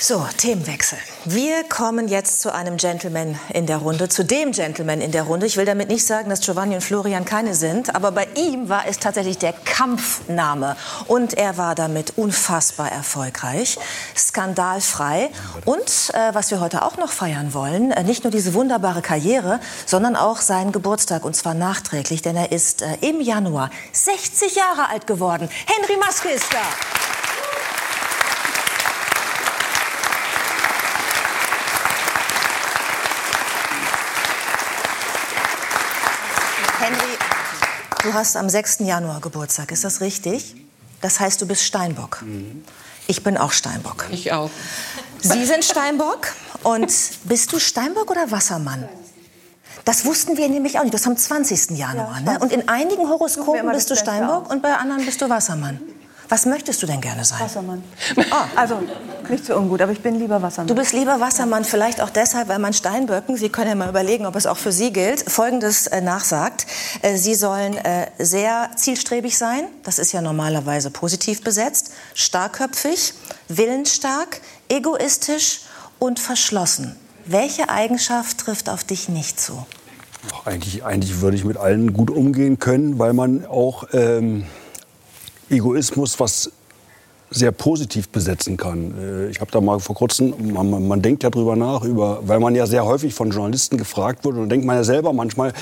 So, Themenwechsel. Wir kommen jetzt zu einem Gentleman in der Runde, zu dem Gentleman in der Runde. Ich will damit nicht sagen, dass Giovanni und Florian keine sind, aber bei ihm war es tatsächlich der Kampfname. Und er war damit unfassbar erfolgreich, skandalfrei. Und äh, was wir heute auch noch feiern wollen, äh, nicht nur diese wunderbare Karriere, sondern auch seinen Geburtstag. Und zwar nachträglich, denn er ist äh, im Januar 60 Jahre alt geworden. Henry Maske ist da. Henry, du hast am 6. Januar Geburtstag, ist das richtig? Das heißt, du bist Steinbock. Ich bin auch Steinbock. Ich auch. Sie sind Steinbock. Und bist du Steinbock oder Wassermann? Das wussten wir nämlich auch nicht. Das ist am 20. Januar. Ne? Und in einigen Horoskopen bist du Steinbock und bei anderen bist du Wassermann. Was möchtest du denn gerne sein? Wassermann. Also, nicht so ungut, aber ich bin lieber Wassermann. Du bist lieber Wassermann, vielleicht auch deshalb, weil man Steinböcken, Sie können ja mal überlegen, ob es auch für Sie gilt, Folgendes äh, nachsagt. Äh, Sie sollen äh, sehr zielstrebig sein, das ist ja normalerweise positiv besetzt, starkköpfig, willensstark, egoistisch und verschlossen. Welche Eigenschaft trifft auf dich nicht zu? Ach, Eigentlich, eigentlich würde ich mit allen gut umgehen können, weil man auch ähm, Egoismus was sehr positiv besetzen kann. Äh, Ich habe da mal vor kurzem, man, man- denkt ja drüber nach, über, weil man ja sehr häufig von Journalisten gefragt wird und denkt man ja selber manchmal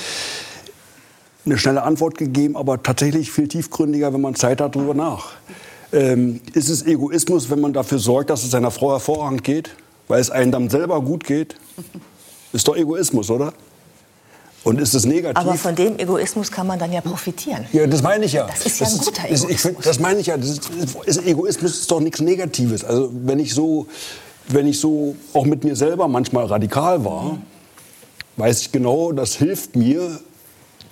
eine schnelle Antwort gegeben, aber tatsächlich viel tiefgründiger, wenn man Zeit hat, drüber nach. Ähm, ist es Egoismus, wenn man dafür sorgt, dass es seiner Frau hervorragend geht, weil es einem dann selber gut geht? Ist doch Egoismus, oder? Und ist es negativ? Aber von dem Egoismus kann man dann ja profitieren. Ja, das meine ich ja. Das ist ja ein guter ist, ich find, Das meine ich ja. Das ist, ist, Egoismus ist doch nichts Negatives. Also wenn ich so, wenn ich so auch mit mir selber manchmal radikal war, weiß ich genau, das hilft mir.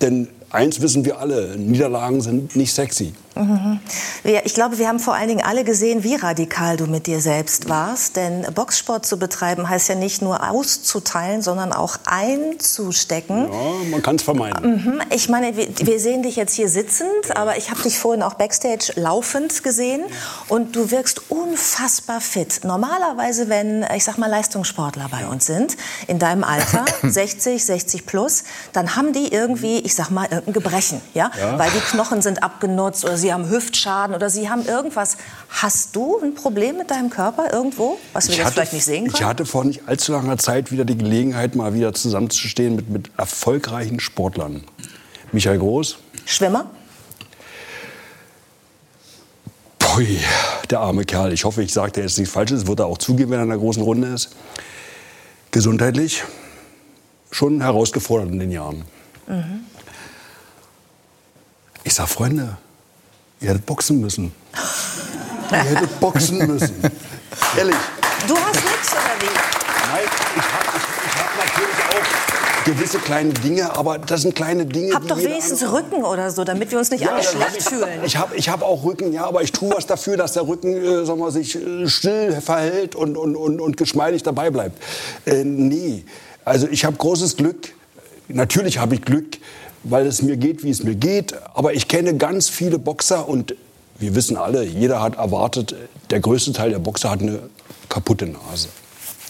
Denn eins wissen wir alle: Niederlagen sind nicht sexy. Mhm. Ich glaube, wir haben vor allen Dingen alle gesehen, wie radikal du mit dir selbst warst. Denn Boxsport zu betreiben heißt ja nicht nur auszuteilen, sondern auch einzustecken. Ja, man kann es vermeiden. Mhm. Ich meine, wir, wir sehen dich jetzt hier sitzend, aber ich habe dich vorhin auch backstage laufend gesehen und du wirkst unfassbar fit. Normalerweise, wenn, ich sag mal, Leistungssportler bei uns sind, in deinem Alter, 60, 60 plus, dann haben die irgendwie, ich sag mal, irgendein Gebrechen, ja? Ja. Weil die Knochen sind abgenutzt oder sie haben Hüftschaden oder sie haben irgendwas. Hast du ein Problem mit deinem Körper irgendwo, was wir jetzt vielleicht nicht sehen ich können? hatte vor nicht allzu langer Zeit wieder die Gelegenheit, mal wieder zusammenzustehen mit, mit erfolgreichen Sportlern. Michael Groß, Schwimmer? Pui, der arme Kerl. Ich hoffe, ich sage dir jetzt nichts Falsches. Wird er auch zugeben, wenn er in einer großen Runde ist. Gesundheitlich schon herausgefordert in den Jahren. Ich sag, Freunde, ihr hättet boxen müssen. ihr hättet boxen müssen. Ehrlich. Du hast nichts oder wie? Nein, ich habe ich, ich hab natürlich auch gewisse kleine Dinge, aber das sind kleine Dinge, Hab doch wenigstens andere- Rücken oder so, damit wir uns nicht schlecht ich, fühlen. Ich habe ich hab auch Rücken, ja, aber ich tue was dafür, dass der Rücken äh, sagen wir, sich äh, still verhält und, und, und, und geschmeidig dabei bleibt. Äh, nee, also ich habe großes Glück. Natürlich habe ich Glück, weil es mir geht, wie es mir geht. Aber ich kenne ganz viele Boxer und wir wissen alle, jeder hat erwartet, der größte Teil der Boxer hat eine kaputte Nase.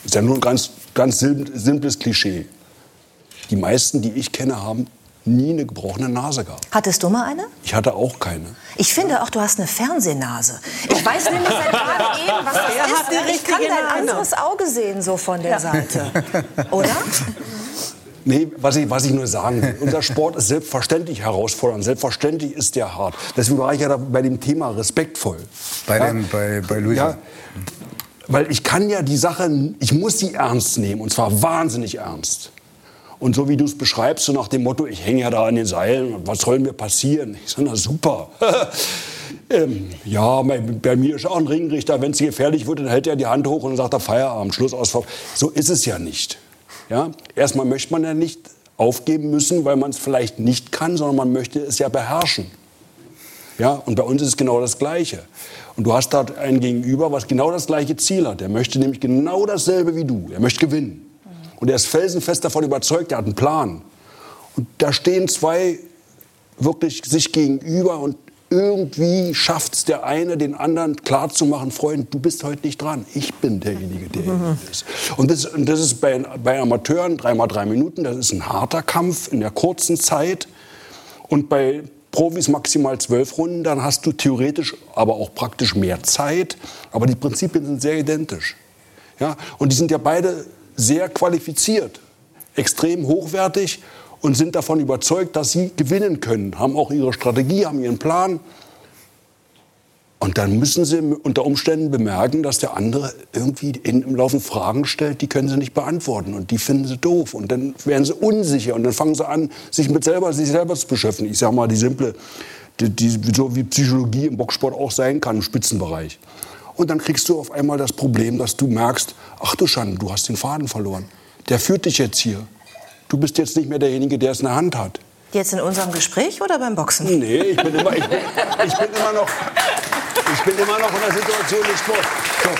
Ist ja nur ein ganz, ganz sim- simples Klischee. Die meisten, die ich kenne, haben nie eine gebrochene Nase gehabt. Hattest du mal eine? Ich hatte auch keine. Ich finde auch, du hast eine Fernsehnase. Ich weiß nämlich seit gerade eben, was das Er ist. Ich kann dein Nase. anderes Auge sehen, so von der Seite. Oder? Nee, was ich, was ich nur sagen will, unser Sport ist selbstverständlich herausfordernd, selbstverständlich ist der hart. Deswegen war ich ja da bei dem Thema respektvoll. Bei, Ja? dem, bei, bei Luisa. Ja, weil ich kann ja die Sache, ich muss sie ernst nehmen und zwar wahnsinnig ernst. Und so wie du es beschreibst, so nach dem Motto, ich hänge ja da an den Seilen, und was soll mir passieren? Ich sage, na super. ähm, ja, bei, mir ist auch ein Ringrichter, wenn es gefährlich wird, dann hält er die Hand hoch und sagt er Feierabend, Schluss aus. So ist es ja nicht. Ja? Erstmal möchte man ja nicht aufgeben müssen, weil man es vielleicht nicht kann, sondern man möchte es ja beherrschen. Ja, und bei uns ist es genau das Gleiche. Und du hast da einen Gegenüber, was genau das gleiche Ziel hat. Der möchte nämlich genau dasselbe wie du. Er möchte gewinnen. Und er ist felsenfest davon überzeugt, er hat einen Plan. Und da stehen zwei wirklich sich gegenüber und irgendwie schafft es der eine, den anderen klarzumachen, Freund, du bist heute nicht dran. Ich bin derjenige, der mhm. ist. Und das, das ist bei, bei Amateuren dreimal drei Minuten, das ist ein harter Kampf in der kurzen Zeit. Und bei Profis maximal zwölf Runden, dann hast du theoretisch, aber auch praktisch mehr Zeit. Aber die Prinzipien sind sehr identisch. Ja? Und die sind ja beide sehr qualifiziert, extrem hochwertig und sind davon überzeugt, dass sie gewinnen können, haben auch ihre Strategie, haben ihren Plan. Und dann müssen sie unter Umständen bemerken, dass der andere irgendwie im Laufe Fragen stellt, die können sie nicht beantworten und die finden sie doof und dann werden sie unsicher und dann fangen sie an, sich mit selber, sich selber zu beschäftigen. Ich sage mal die simple, die, die, so wie Psychologie im Boxsport auch sein kann im Spitzenbereich. Und dann kriegst du auf einmal das Problem, dass du merkst, ach du Schande, du hast den Faden verloren. Der führt dich jetzt hier. Du bist jetzt nicht mehr derjenige, der es in der Hand hat. Jetzt in unserem Gespräch oder beim Boxen? Nee, ich bin immer, ich bin, ich bin immer, noch, ich bin immer noch in der Situation des Sports. So.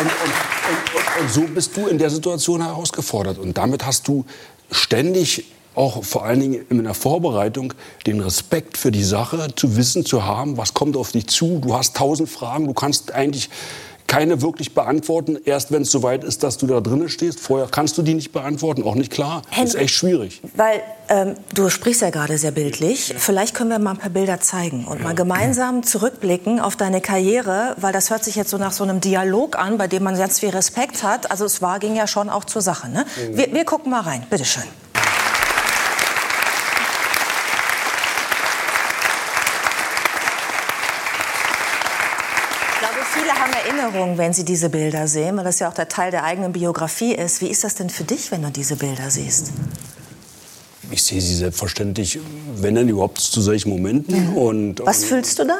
Und, und, und, und, so bist du in der Situation herausgefordert. Und damit hast du ständig, auch vor allen Dingen in der Vorbereitung, den Respekt für die Sache, zu wissen, zu haben, was kommt auf dich zu. Du hast tausend Fragen, du kannst eigentlich keine wirklich beantworten, erst wenn es soweit ist, dass du da drinnen stehst. Vorher kannst du die nicht beantworten, auch nicht klar. Henry, das ist echt schwierig. Weil ähm, du sprichst ja gerade sehr bildlich. Vielleicht können wir mal ein paar Bilder zeigen und mal gemeinsam zurückblicken auf deine Karriere, weil das hört sich jetzt so nach so einem Dialog an, bei dem man ganz viel Respekt hat. Also es war, ging ja schon auch zur Sache. Ne? Wir, wir gucken mal rein. Bitteschön. Erinnerung, wenn Sie diese Bilder sehen, weil das ja auch der Teil der eigenen Biografie ist. Wie ist das denn für dich, wenn du diese Bilder siehst? Ich sehe sie selbstverständlich, wenn denn überhaupt zu solchen Momenten. Mhm. Und, was und, fühlst du da?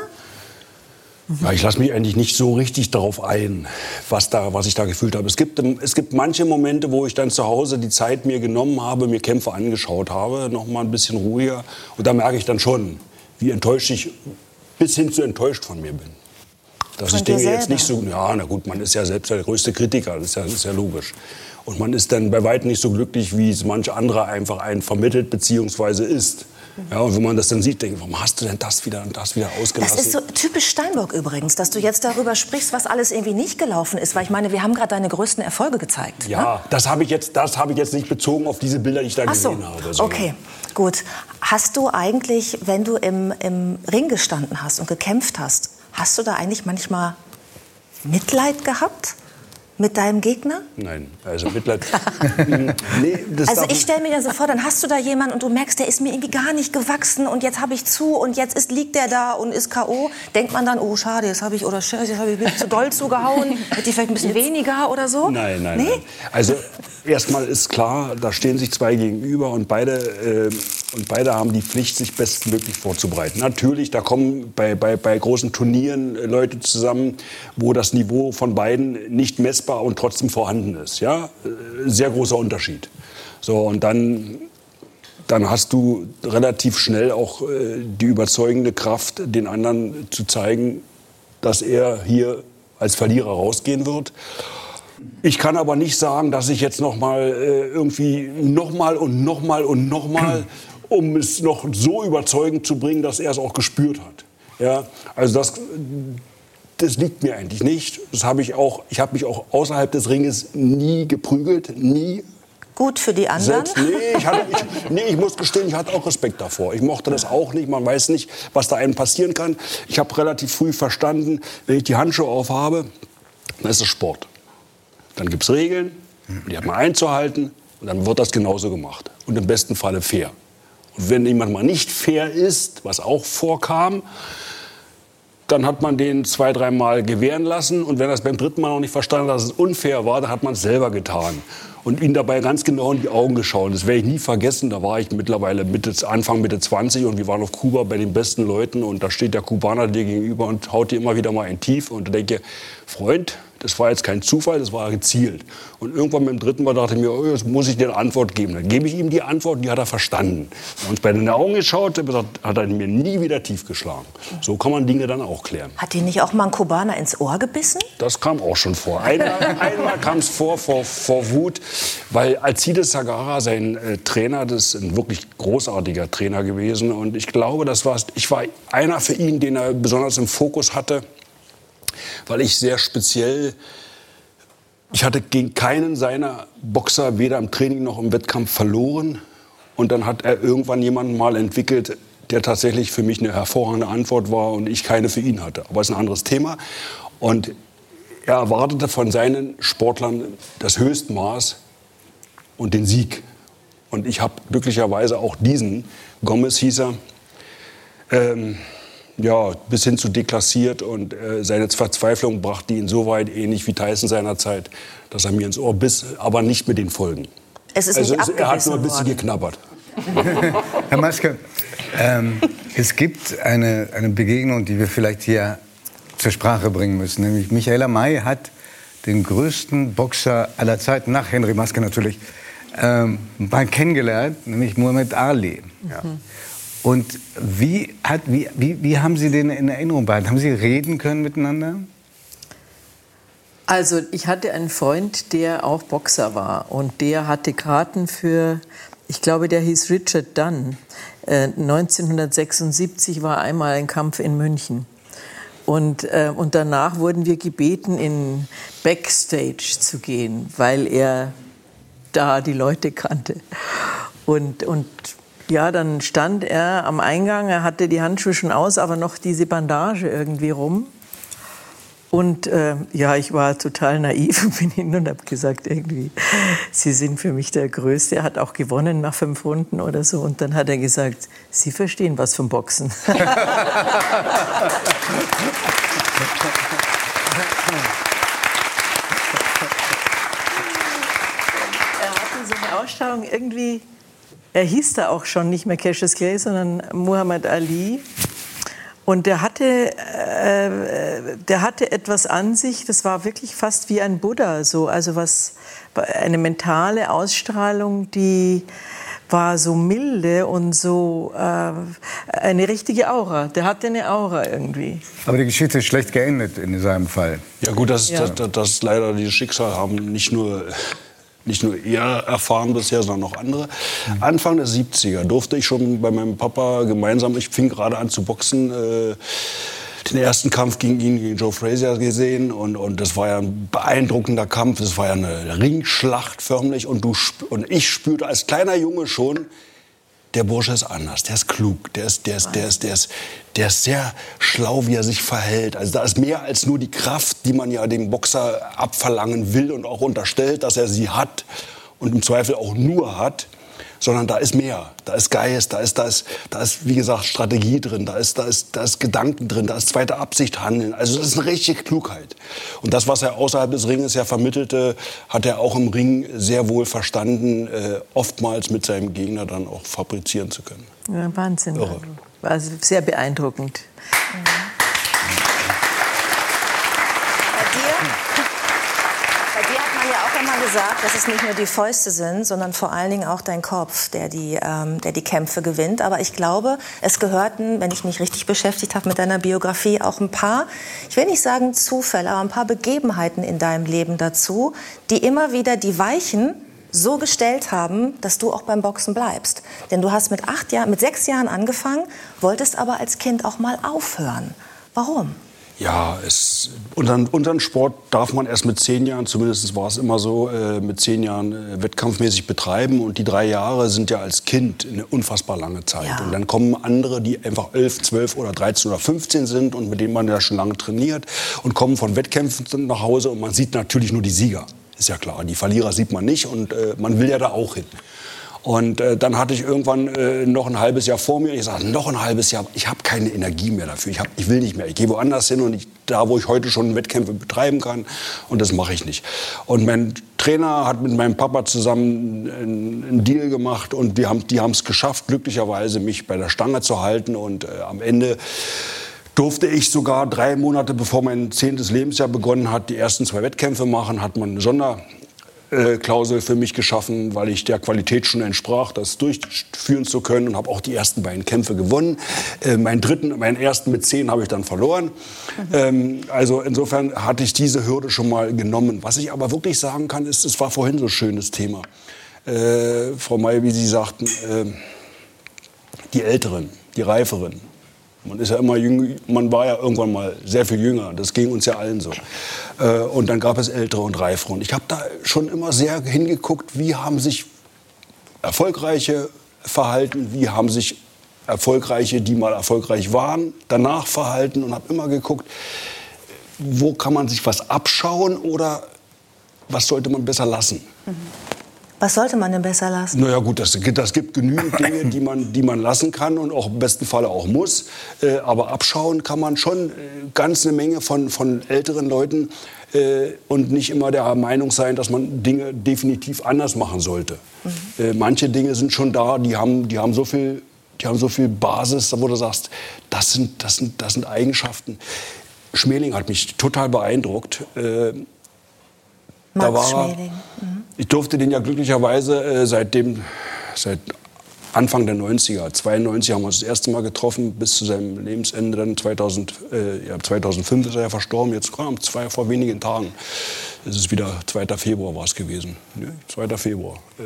Ja, ich lasse mich eigentlich nicht so richtig darauf ein, was, da, was ich da gefühlt habe. Es gibt, es gibt manche Momente, wo ich dann zu Hause die Zeit mir genommen habe, mir Kämpfe angeschaut habe, noch mal ein bisschen ruhiger. Und da merke ich dann schon, wie enttäuscht ich bis hin zu enttäuscht von mir bin. Dass ich Dinge jetzt nicht so, ja, na gut, man ist ja selbst der größte Kritiker, das ist ja, das ist ja logisch. Und man ist dann bei weitem nicht so glücklich, wie es manche andere einfach einen vermittelt bzw. ist. Ja, und wenn man das dann sieht, denkt warum hast du denn das wieder und das wieder ausgelassen? Das ist so typisch Steinbock übrigens, dass du jetzt darüber sprichst, was alles irgendwie nicht gelaufen ist. Weil ich meine, wir haben gerade deine größten Erfolge gezeigt. Ja, ne? das habe ich, jetzt, hab ich jetzt nicht bezogen auf diese Bilder, die ich da Ach gesehen so. habe. Okay, gut. Hast du eigentlich, wenn du im, im Ring gestanden hast und gekämpft hast, Hast du da eigentlich manchmal Mitleid gehabt? Mit deinem Gegner? Nein, also Mitleid. nee, also ich stelle mir ja so vor, dann hast du da jemanden und du merkst, der ist mir irgendwie gar nicht gewachsen und jetzt habe ich zu und jetzt ist, liegt der da und ist K.O. Denkt man dann, oh schade, jetzt habe ich oder scheiße, jetzt habe ich zu doll zugehauen, hätte ich vielleicht ein bisschen weniger oder so? Nein, nein, nee? nein. Also erstmal ist klar, da stehen sich zwei gegenüber und beide, äh, und beide haben die Pflicht, sich bestmöglich vorzubereiten. Natürlich, da kommen bei, bei, bei großen Turnieren äh, Leute zusammen, wo das Niveau von beiden nicht messbar und trotzdem vorhanden ist. Ja? Äh, sehr großer Unterschied. So, und dann, dann hast du relativ schnell auch äh, die überzeugende Kraft, den anderen zu zeigen, dass er hier als Verlierer rausgehen wird. Ich kann aber nicht sagen, dass ich jetzt noch mal äh, irgendwie noch mal und noch mal und noch mal, um es noch so überzeugend zu bringen, dass er es auch gespürt hat. Ja, also das, das liegt mir eigentlich nicht. Das habe ich auch. Ich habe mich auch außerhalb des Ringes nie geprügelt, nie. Gut für die anderen? Selbst, nee, ich, hatte, ich, nee, ich muss gestehen, ich hatte auch Respekt davor. Ich mochte das auch nicht. Man weiß nicht, was da einem passieren kann. Ich habe relativ früh verstanden, wenn ich die Handschuhe aufhabe, dann ist es Sport. Dann gibt es Regeln, die hat man einzuhalten und dann wird das genauso gemacht. Und im besten Falle fair. Und wenn jemand mal nicht fair ist, was auch vorkam, dann hat man den zwei, dreimal gewähren lassen. Und wenn er es beim dritten Mal noch nicht verstanden hat, dass es unfair war, dann hat man es selber getan. Und ihn dabei ganz genau in die Augen geschaut. Das werde ich nie vergessen. Da war ich mittlerweile Mitte, Anfang Mitte 20 und wir waren auf Kuba bei den besten Leuten. Und da steht der Kubaner dir gegenüber und haut dir immer wieder mal ein Tief. Und denke Freund, Das war jetzt kein Zufall, das war gezielt. Und irgendwann beim dritten Mal dachte ich mir, oh, jetzt muss ich dir eine Antwort geben. Dann gebe ich ihm die Antwort, die hat er verstanden. Haben uns bei den Augen geschaut, hat er mir nie wieder tief geschlagen. So kann man Dinge dann auch klären. Hat dir nicht auch mal ein Kubaner ins Ohr gebissen? Das kam auch schon vor. Einmal, einmal kam es vor, vor, vor Wut, weil Alcides Sagara, sein äh, Trainer, das ist ein wirklich großartiger Trainer gewesen. Und ich glaube, das war, ich war einer für ihn, den er besonders im Fokus hatte weil ich sehr speziell, ich hatte gegen keinen seiner Boxer weder im Training noch im Wettkampf verloren. Und dann hat er irgendwann jemanden mal entwickelt, der tatsächlich für mich eine hervorragende Antwort war und ich keine für ihn hatte. Aber es ist ein anderes Thema. Und er erwartete von seinen Sportlern das Höchstmaß und den Sieg. Und ich habe glücklicherweise auch diesen, Gomez hieß er, ähm, ja, bis hin zu deklassiert und äh, seine Verzweiflung brachte ihn so weit, ähnlich wie Tyson seinerzeit, dass er mir ins Ohr biss, aber nicht mit den Folgen. Es ist also nicht er hat nur ein bisschen worden. geknabbert. Herr Maske, ähm, es gibt eine, eine Begegnung, die wir vielleicht hier zur Sprache bringen müssen. Nämlich Michaela May hat den größten Boxer aller Zeiten, nach Henry Maske natürlich, ähm, mal kennengelernt, nämlich Muhammad Ali. Ja. Und wie, hat, wie, wie, wie haben Sie den in Erinnerung behalten? Haben Sie reden können miteinander? Also ich hatte einen Freund, der auch Boxer war und der hatte Karten für, ich glaube, der hieß Richard Dunn. Äh, 1976 war einmal ein Kampf in München. Und, äh, und danach wurden wir gebeten, in Backstage zu gehen, weil er da die Leute kannte. Und, und ja, dann stand er am Eingang, er hatte die Handschuhe schon aus, aber noch diese Bandage irgendwie rum. Und äh, ja, ich war total naiv und bin hin und habe gesagt, irgendwie, Sie sind für mich der Größte. Er hat auch gewonnen nach fünf Runden oder so. Und dann hat er gesagt, Sie verstehen was vom Boxen. er hatte so eine Ausstrahlung irgendwie er hieß da auch schon nicht mehr Cassius Clay, sondern Muhammad Ali. Und der hatte, äh, der hatte etwas an sich, das war wirklich fast wie ein Buddha, so, also was, eine mentale Ausstrahlung, die war so milde und so äh, eine richtige Aura. Der hatte eine Aura irgendwie. Aber die Geschichte ist schlecht geendet in seinem Fall. Ja gut, das, ja. das, das leider die Schicksal haben nicht nur nicht nur er erfahren bisher, sondern auch andere. Mhm. Anfang der 70er durfte ich schon bei meinem Papa gemeinsam, ich fing gerade an zu boxen, äh, den ersten Kampf gegen ihn, gegen Joe Frazier gesehen und, und das war ja ein beeindruckender Kampf, das war ja eine Ringschlacht förmlich und, du, und ich spürte als kleiner Junge schon, der Bursche ist anders, der ist klug, der ist, der ist, der ist, der ist, der ist sehr schlau, wie er sich verhält. Also da ist mehr als nur die Kraft, die man ja dem Boxer abverlangen will und auch unterstellt, dass er sie hat und im Zweifel auch nur hat sondern da ist mehr. Da ist Geist, da ist, da ist, da ist wie gesagt, Strategie drin, da ist, da, ist, da ist Gedanken drin, da ist zweite Absicht handeln. Also das ist eine richtige Klugheit. Und das, was er außerhalb des Ringes ja vermittelte, hat er auch im Ring sehr wohl verstanden, äh, oftmals mit seinem Gegner dann auch fabrizieren zu können. Ja, Wahnsinn. Irre. War sehr beeindruckend. Mhm. Gesagt, dass es nicht nur die Fäuste sind, sondern vor allen Dingen auch dein Kopf, der die, ähm, der die Kämpfe gewinnt. Aber ich glaube, es gehörten, wenn ich mich richtig beschäftigt habe mit deiner Biografie, auch ein paar, ich will nicht sagen Zufälle, aber ein paar Begebenheiten in deinem Leben dazu, die immer wieder die Weichen so gestellt haben, dass du auch beim Boxen bleibst. Denn du hast mit acht Jahren, mit sechs Jahren angefangen, wolltest aber als Kind auch mal aufhören. Warum? Ja, es, unseren, unseren Sport darf man erst mit zehn Jahren, zumindest war es immer so, äh, mit zehn Jahren äh, wettkampfmäßig betreiben. Und die drei Jahre sind ja als Kind eine unfassbar lange Zeit. Ja. Und dann kommen andere, die einfach elf, zwölf oder 13 oder 15 sind und mit denen man ja schon lange trainiert und kommen von Wettkämpfen nach Hause und man sieht natürlich nur die Sieger. Ist ja klar, die Verlierer sieht man nicht und äh, man will ja da auch hin. Und äh, dann hatte ich irgendwann äh, noch ein halbes Jahr vor mir. Ich sagte, noch ein halbes Jahr, ich habe keine Energie mehr dafür. Ich, hab, ich will nicht mehr. Ich gehe woanders hin und ich, da, wo ich heute schon Wettkämpfe betreiben kann. Und das mache ich nicht. Und mein Trainer hat mit meinem Papa zusammen einen, einen Deal gemacht und die haben die es geschafft, glücklicherweise mich bei der Stange zu halten. Und äh, am Ende durfte ich sogar drei Monate bevor mein zehntes Lebensjahr begonnen hat, die ersten zwei Wettkämpfe machen, hat man eine Sonderklausel für mich geschaffen, weil ich der Qualität schon entsprach, das durchführen zu können und habe auch die ersten beiden Kämpfe gewonnen. Äh, meinen dritten, meinen ersten mit zehn habe ich dann verloren. Ähm, also insofern hatte ich diese Hürde schon mal genommen. Was ich aber wirklich sagen kann, ist, es war vorhin so ein schönes Thema. Äh, Frau May, wie Sie sagten, äh, die Älteren, die Reiferen. Man ist ja immer jüng, man war ja irgendwann mal sehr viel jünger. Das ging uns ja allen so. Äh, und dann gab es ältere und reifere. Und ich habe da schon immer sehr hingeguckt, wie haben sich erfolgreiche verhalten, wie haben sich erfolgreiche, die mal erfolgreich waren, danach verhalten und habe immer geguckt, wo kann man sich was abschauen oder was sollte man besser lassen. Was sollte man denn besser lassen? Naja gut, das, das gibt genügend Dinge, die man, die man lassen kann und auch im besten Falle auch muss. Äh, aber abschauen kann man schon äh, ganz eine Menge von, von älteren Leuten äh, und nicht immer der Meinung sein, dass man Dinge definitiv anders machen sollte. Mhm. Äh, manche Dinge sind schon da, die haben, die haben so viel die haben so viel Basis, wo du sagst, das sind, das sind, das sind Eigenschaften. Schmeling hat mich total beeindruckt. Äh, da Max war er- Schmeling. Mhm. ich durfte den ja glücklicherweise äh, seitdem, seit Anfang der 90er, 92 haben wir uns das erste Mal getroffen, bis zu seinem Lebensende dann 2000, äh, ja, 2005 ist er ja verstorben, jetzt kam zwei, vor wenigen Tagen. Es ist wieder 2. Februar war es gewesen, ne? 2. Februar. Äh.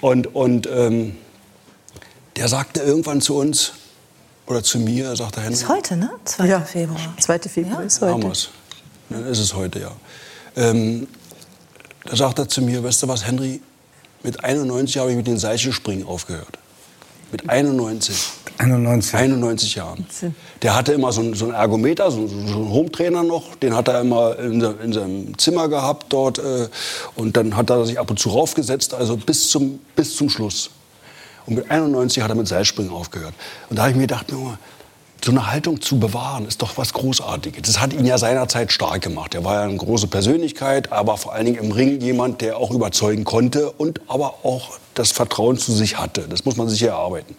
Und, und ähm, der sagte irgendwann zu uns, oder zu mir, er sagte, Henry, Ist heute, ne? 2. Ja, Februar. 2. Februar ist haben heute. wir's. Ja, ist es heute, ja. Ähm, da sagt er zu mir, weißt du was, Henry, mit 91 habe ich mit den Seilspringen aufgehört. Mit 91. 91. 91 Jahren. Der hatte immer so einen, so einen Ergometer, so, so einen Hometrainer noch. Den hat er immer in, se- in seinem Zimmer gehabt dort. Äh, und dann hat er sich ab und zu raufgesetzt, also bis zum, bis zum Schluss. Und mit 91 hat er mit Seilspringen aufgehört. Und da habe ich mir gedacht, Junge, so eine Haltung zu bewahren, ist doch was Großartiges. Das hat ihn ja seinerzeit stark gemacht. Er war ja eine große Persönlichkeit, aber vor allen Dingen im Ring jemand, der auch überzeugen konnte und aber auch das Vertrauen zu sich hatte. Das muss man sich erarbeiten.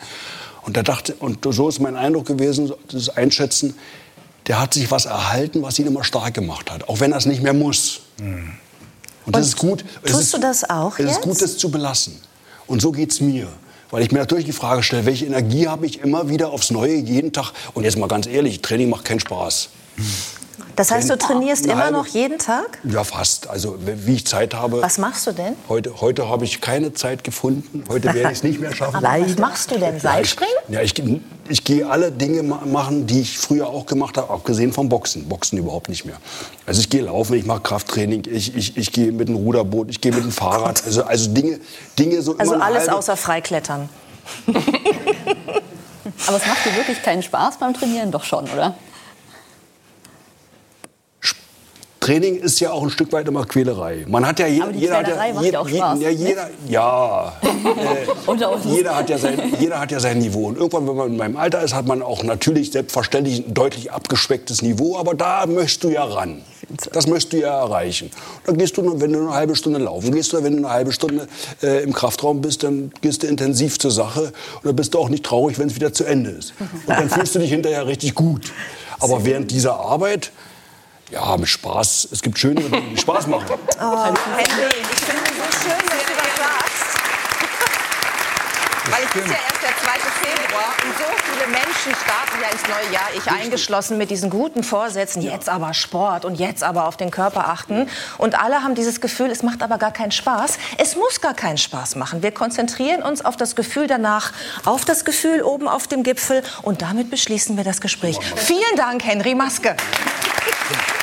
Und da dachte, und so ist mein Eindruck gewesen, das Einschätzen, der hat sich was erhalten, was ihn immer stark gemacht hat, auch wenn er es nicht mehr muss. Und das ist gut. Es tust ist, du das auch Es ist jetzt? gut, das zu belassen. Und so geht es mir. Weil ich mir natürlich die Frage stelle, welche Energie habe ich immer wieder aufs Neue, jeden Tag. Und jetzt mal ganz ehrlich, Training macht keinen Spaß. Das heißt, du trainierst Eine immer noch jeden Tag? Ja, fast. Also wie ich Zeit habe. Was machst du denn? Heute, heute habe ich keine Zeit gefunden. Heute werde ich es nicht mehr schaffen. Aber was machst du denn? Seilspringen? Ja, ich, ich gehe alle Dinge ma- machen, die ich früher auch gemacht habe, abgesehen vom Boxen. Boxen überhaupt nicht mehr. Also ich gehe laufen, ich mache Krafttraining, ich, ich, ich gehe mit dem Ruderboot, ich gehe mit dem Fahrrad. Also, also Dinge, Dinge so Also alles halbe- außer Freiklettern. Aber es macht dir wirklich keinen Spaß beim Trainieren? Doch schon, oder? Training ist ja auch ein Stück weit immer Quälerei. Man hat ja jeder, Aber die jeder hat Quälerei ja, macht jeder, ja auch Spaß, Ja, jeder, ja. Uns. jeder, hat ja sein, jeder hat ja sein Niveau. Und irgendwann, wenn man in meinem Alter ist, hat man auch natürlich selbstverständlich ein deutlich abgespecktes Niveau. Aber da möchtest du ja ran. Das möchtest du ja erreichen. Dann gehst du, wenn du eine halbe Stunde laufen gehst oder wenn du eine halbe Stunde äh, im Kraftraum bist, dann gehst du intensiv zur Sache. Und dann bist du auch nicht traurig, wenn es wieder zu Ende ist. Und dann fühlst du dich hinterher richtig gut. Aber während dieser Arbeit, ja, mit Spaß. Es gibt schöne, die Spaß machen. Henry, ich finde es so schön, dass du das sagst. Weil es ist ja erst der 2. Februar und so viele Menschen starten ja ins neue Jahr, ich eingeschlossen, mit diesen guten Vorsätzen, jetzt aber Sport und jetzt aber auf den Körper achten. Und alle haben dieses Gefühl, es macht aber gar keinen Spaß. Es muss gar keinen Spaß machen. Wir konzentrieren uns auf das Gefühl danach, auf das Gefühl oben auf dem Gipfel und damit beschließen wir das Gespräch. Vielen Dank, Henry Maske.